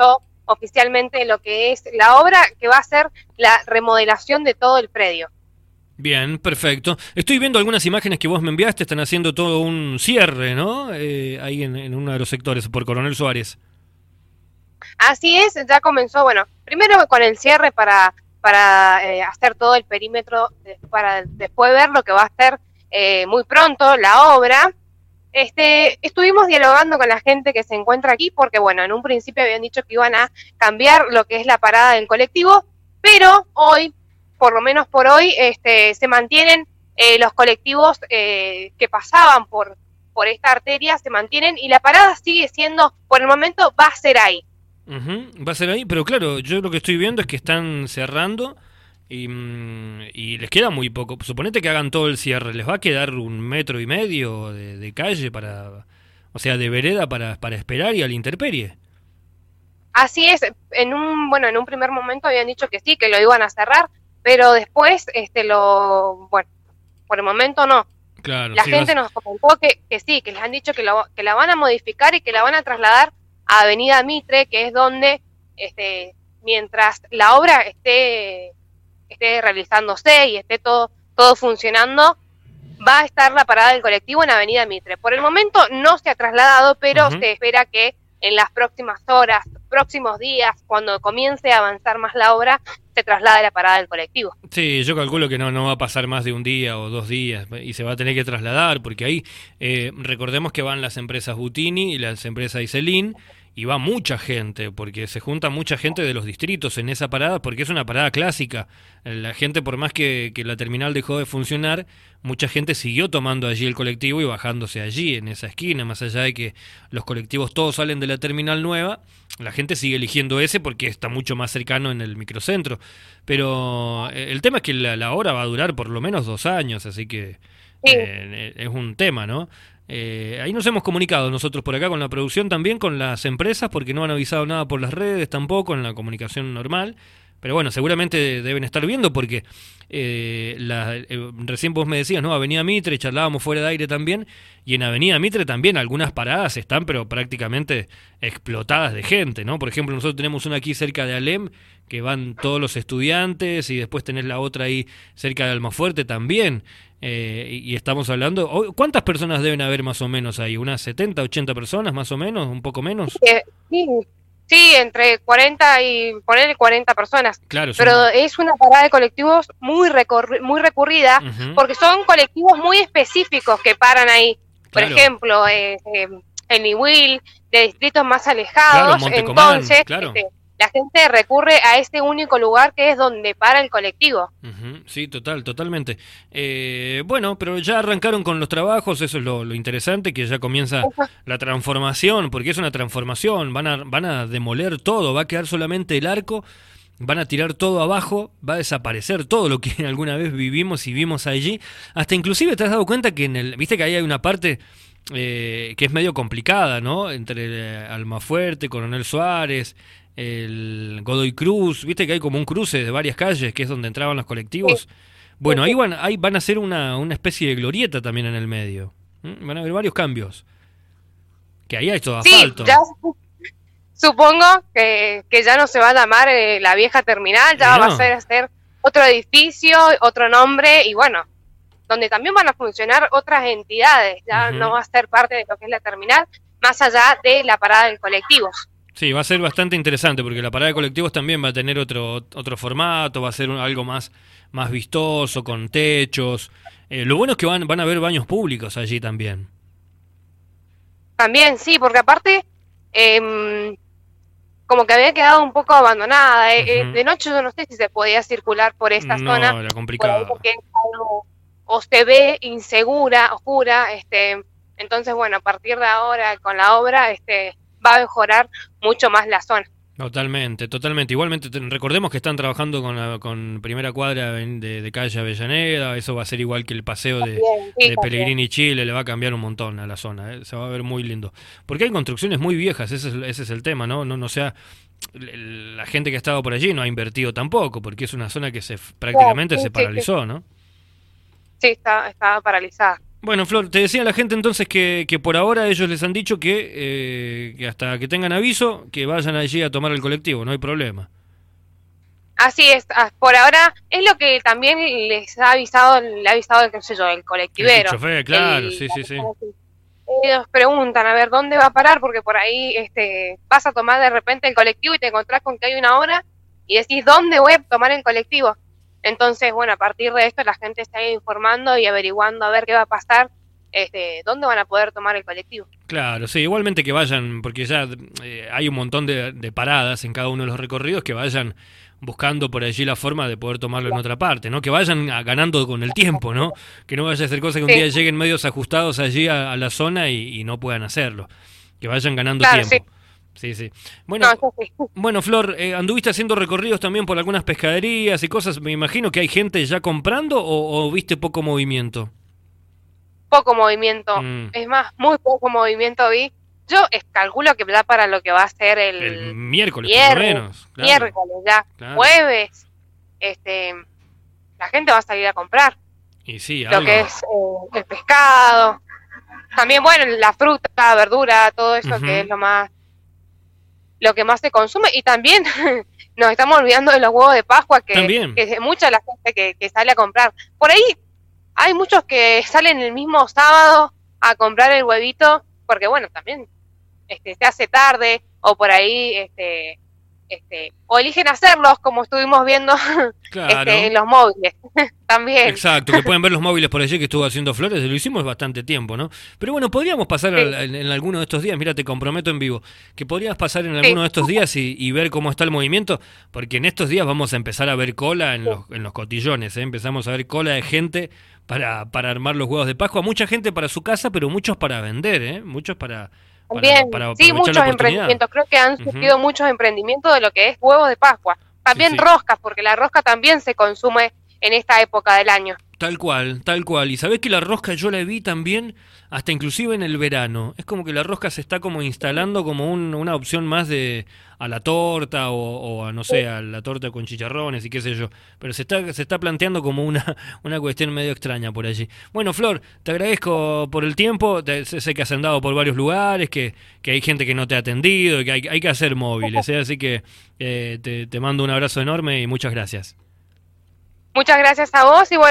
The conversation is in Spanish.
comenzó oficialmente lo que es la obra que va a ser la remodelación de todo el predio. Bien, perfecto. Estoy viendo algunas imágenes que vos me enviaste, están haciendo todo un cierre, ¿no? Eh, ahí en, uno de los sectores, por Coronel Suárez. Así es, ya comenzó, bueno, primero con el cierre para, para eh, hacer todo el perímetro, para después ver lo que va a ser eh, muy pronto la obra. Este, estuvimos dialogando con la gente que se encuentra aquí porque, bueno, en un principio habían dicho que iban a cambiar lo que es la parada del colectivo, pero hoy, por lo menos por hoy, este, se mantienen eh, los colectivos eh, que pasaban por, por esta arteria, se mantienen y la parada sigue siendo, por el momento, va a ser ahí. Va a ser ahí, pero claro, yo lo que estoy viendo es que están cerrando Mm, y, les queda muy poco. Suponete que hagan todo el cierre, les va a quedar un metro y medio de, calle para, o sea, de vereda para, para esperar y a la interperie. Así es, en un, bueno, en un primer momento habían dicho que sí, que lo iban a cerrar, pero después, este, lo, bueno, por el momento no. Claro, la gente nos comentó que, que, sí, que les han dicho que, lo, que la van a modificar y que la van a trasladar a Avenida Mitre, que es donde, este, mientras la obra esté esté realizándose y esté todo, todo funcionando, va a estar la parada del colectivo en Avenida Mitre. Por el momento no se ha trasladado, pero se espera que en las próximas horas, próximos días, cuando comience a avanzar más la obra, se traslade la parada del colectivo. Sí, yo calculo que no, no va a pasar más de un día o dos días y se va a tener que trasladar, porque ahí eh, recordemos que van las empresas Butini y las empresas Iselin y va mucha gente, porque se junta mucha gente de los distritos en esa parada, porque es una parada clásica. La gente, por más que, la terminal dejó de funcionar, mucha gente siguió tomando allí el colectivo y bajándose allí, en esa esquina, más allá de que los colectivos todos salen de la terminal nueva, la gente sigue eligiendo ese porque está mucho más cercano en el microcentro. Pero eh, el tema es que la, hora va a durar por lo menos dos años, así que eh, es un tema, ¿no? Eh, ahí nos hemos comunicado nosotros por acá con la producción también, con las empresas, porque no han avisado nada por las redes tampoco, en la comunicación normal. Pero bueno, seguramente deben estar viendo porque eh, eh, recién vos me decías, ¿no? Avenida Mitre, charlábamos fuera de aire también, y en Avenida Mitre también algunas paradas están, pero prácticamente explotadas de gente, ¿no? Por ejemplo, nosotros tenemos una aquí cerca de Alem, que van todos los estudiantes, y después tenés la otra ahí cerca de Almafuerte también. Eh, y estamos hablando, ¿cuántas personas deben haber más o menos ahí? ¿Unas 70, 80 personas más o menos? ¿Un poco menos? Sí, sí entre 40 y ponerle 40 personas. Claro, Pero es una parada de colectivos muy, muy recurrida porque son colectivos muy específicos que paran ahí. Por ejemplo, eh, eh, en Iwil, de distritos más alejados. entonces, claro. Este, la gente recurre a este único lugar que es donde para el colectivo. sí, total, totalmente. Eh, bueno, pero ya arrancaron con los trabajos, eso es lo, interesante, que ya comienza la transformación, porque es una transformación, van a, van a demoler todo, va a quedar solamente el arco, van a tirar todo abajo, va a desaparecer todo lo que alguna vez vivimos y vimos allí, hasta inclusive te has dado cuenta que en el, viste que ahí hay una parte... Eh, que es medio complicada, ¿no? Entre eh, Almafuerte, Coronel Suárez, el Godoy Cruz, viste que hay como un cruce de varias calles, que es donde entraban los colectivos. Bueno, ahí van, ahí van a hacer una, una especie de glorieta también en el medio. Van a haber varios cambios. Que ahí hay todo asfalto. supongo que, ya no se va a llamar eh, la vieja terminal, ya va a ser, ser otro edificio, otro nombre y bueno, donde también van a funcionar otras entidades, ya no va a ser parte de lo que es la terminal, más allá de la parada del colectivo. Sí, va a ser bastante interesante porque la parada de colectivos también va a tener otro, otro formato, va a ser algo más, más vistoso, con techos. Eh, lo bueno es que van, van a haber baños públicos allí también. También, sí, porque aparte, em, como que había quedado un poco abandonada. Eh, eh, de noche yo no sé si se podía circular por esta no, zona. Era complicado. Porque o se ve insegura, oscura. Este, entonces, bueno, a partir de ahora con la obra, este va a mejorar mucho más la zona. Totalmente, totalmente. Igualmente, recordemos que están trabajando con, con primera cuadra de, calle Avellaneda, eso va a ser igual que el paseo de, de Pellegrini Chile, le va a cambiar un montón a la zona, ¿eh? se va a ver muy lindo. Porque hay construcciones muy viejas, ese es, ese es el tema, ¿no? No, no sea, la gente que ha estado por allí no ha invertido tampoco, porque es una zona que se prácticamente se paralizó, ¿no? Sí, está, estaba paralizada. Bueno, Flor, te decía la gente entonces que, que por ahora ellos les han dicho que, eh, que hasta que tengan aviso, que vayan allí a tomar el colectivo, no hay problema. Así es, ah, por ahora es lo que también les ha avisado, le ha avisado, qué sé yo, el colectivero. El chofer, claro, sí, sí, sí. Ellos preguntan, a ver, ¿dónde va a parar? Porque por ahí este, vas a tomar de repente el colectivo y te encontrás con que hay una hora y decís, ¿dónde voy a tomar el colectivo? Entonces, bueno, a partir de esto la gente está informando y averiguando a ver qué va a pasar, este, dónde van a poder tomar el colectivo. Claro, sí, igualmente que vayan, porque ya eh, hay un montón de, de, paradas en cada uno de los recorridos, que vayan buscando por allí la forma de poder tomarlo en otra parte, ¿no? Que vayan ganando con el tiempo, ¿no? Que no vaya a ser cosa que un día lleguen medios ajustados allí a, a la zona y, y, no puedan hacerlo. Que vayan ganando claro, tiempo. Sí. Sí, Bueno, no, sí. bueno Flor, eh, ¿anduviste haciendo recorridos también por algunas pescaderías y cosas? Me imagino que hay gente ya comprando o, o viste poco movimiento. Poco movimiento. Mm. Es más, muy poco movimiento vi. Yo calculo que da para lo que va a ser el, el miércoles, viernes, por lo menos. Claro. Miércoles ya, claro. jueves. Este, la gente va a salir a comprar. Y sí, lo que es eh, el pescado. También, bueno, la fruta, la verdura, todo eso uh -huh. que es lo más lo que más se consume y también nos estamos olvidando de los huevos de Pascua que, también. que es mucha la gente que, que, sale a comprar. Por ahí hay muchos que salen el mismo sábado a comprar el huevito porque bueno, también este, se hace tarde o por ahí este, este, o eligen hacerlos como estuvimos viendo claro. este, en los móviles también. Exacto, que pueden ver los móviles por allí que estuvo haciendo flores, lo hicimos bastante tiempo, ¿no? Pero bueno, podríamos pasar sí. en, en, alguno de estos días, mira, te comprometo en vivo, que podrías pasar en alguno sí. de estos días y, y, ver cómo está el movimiento, porque en estos días vamos a empezar a ver cola en, sí. los, en los cotillones, ¿eh? empezamos a ver cola de gente para, para armar los huevos de Pascua, mucha gente para su casa, pero muchos para vender, ¿eh? muchos para también, para, para sí, muchos emprendimientos. Creo que han surgido uh -huh. muchos emprendimientos de lo que es huevos de Pascua. También sí, sí. roscas, porque la rosca también se consume en esta época del año. Tal cual, tal cual. Y sabés que la rosca yo la vi también, hasta inclusive en el verano. Es como que la rosca se está como instalando como un, una opción más de a la torta o, a no sé, a la torta con chicharrones y qué sé yo. Pero se está, se está planteando como una, una cuestión medio extraña por allí. Bueno, Flor, te agradezco por el tiempo. Te, sé que has andado por varios lugares, que, que hay gente que no te ha atendido, que hay, hay que hacer móviles. ¿eh? Así que eh, te, te mando un abrazo enorme y muchas gracias. Muchas gracias a vos y bueno.